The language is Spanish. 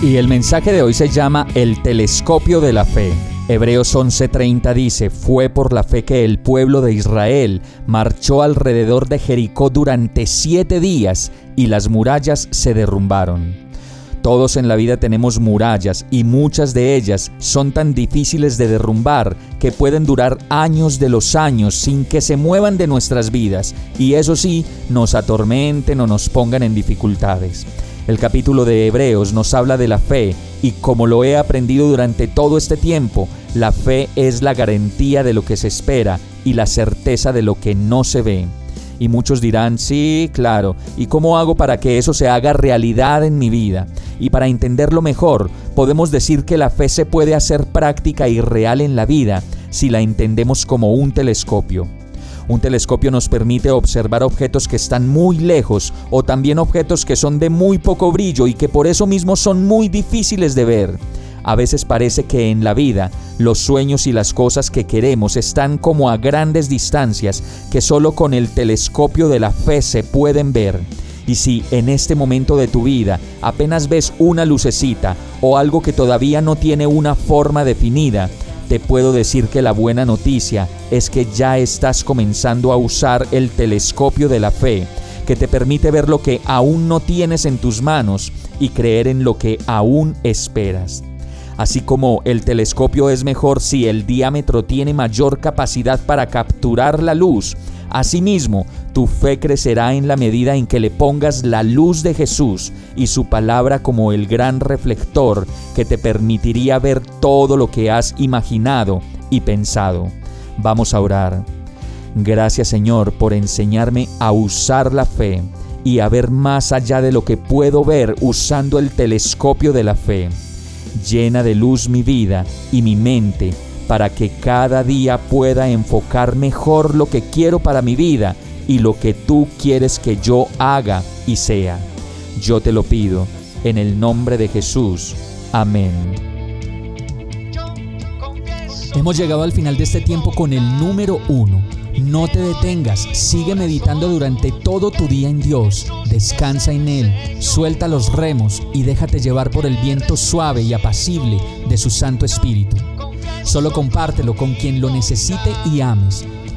Y el mensaje de hoy se llama El telescopio de la fe. Hebreos 11:30 dice, fue por la fe que el pueblo de Israel marchó alrededor de Jericó durante siete días y las murallas se derrumbaron. Todos en la vida tenemos murallas y muchas de ellas son tan difíciles de derrumbar que pueden durar años de los años sin que se muevan de nuestras vidas y eso sí, nos atormenten o nos pongan en dificultades. El capítulo de Hebreos nos habla de la fe y como lo he aprendido durante todo este tiempo, la fe es la garantía de lo que se espera y la certeza de lo que no se ve. Y muchos dirán, sí, claro, ¿y cómo hago para que eso se haga realidad en mi vida? Y para entenderlo mejor, podemos decir que la fe se puede hacer práctica y real en la vida si la entendemos como un telescopio. Un telescopio nos permite observar objetos que están muy lejos o también objetos que son de muy poco brillo y que por eso mismo son muy difíciles de ver. A veces parece que en la vida los sueños y las cosas que queremos están como a grandes distancias que solo con el telescopio de la fe se pueden ver. Y si en este momento de tu vida apenas ves una lucecita o algo que todavía no tiene una forma definida, te puedo decir que la buena noticia es que ya estás comenzando a usar el telescopio de la fe, que te permite ver lo que aún no tienes en tus manos y creer en lo que aún esperas. Así como el telescopio es mejor si el diámetro tiene mayor capacidad para capturar la luz, Asimismo, tu fe crecerá en la medida en que le pongas la luz de Jesús y su palabra como el gran reflector que te permitiría ver todo lo que has imaginado y pensado. Vamos a orar. Gracias Señor por enseñarme a usar la fe y a ver más allá de lo que puedo ver usando el telescopio de la fe. Llena de luz mi vida y mi mente para que cada día pueda enfocar mejor lo que quiero para mi vida y lo que tú quieres que yo haga y sea. Yo te lo pido en el nombre de Jesús. Amén. Hemos llegado al final de este tiempo con el número uno. No te detengas, sigue meditando durante todo tu día en Dios, descansa en Él, suelta los remos y déjate llevar por el viento suave y apacible de su Santo Espíritu. Solo compártelo con quien lo necesite y ames.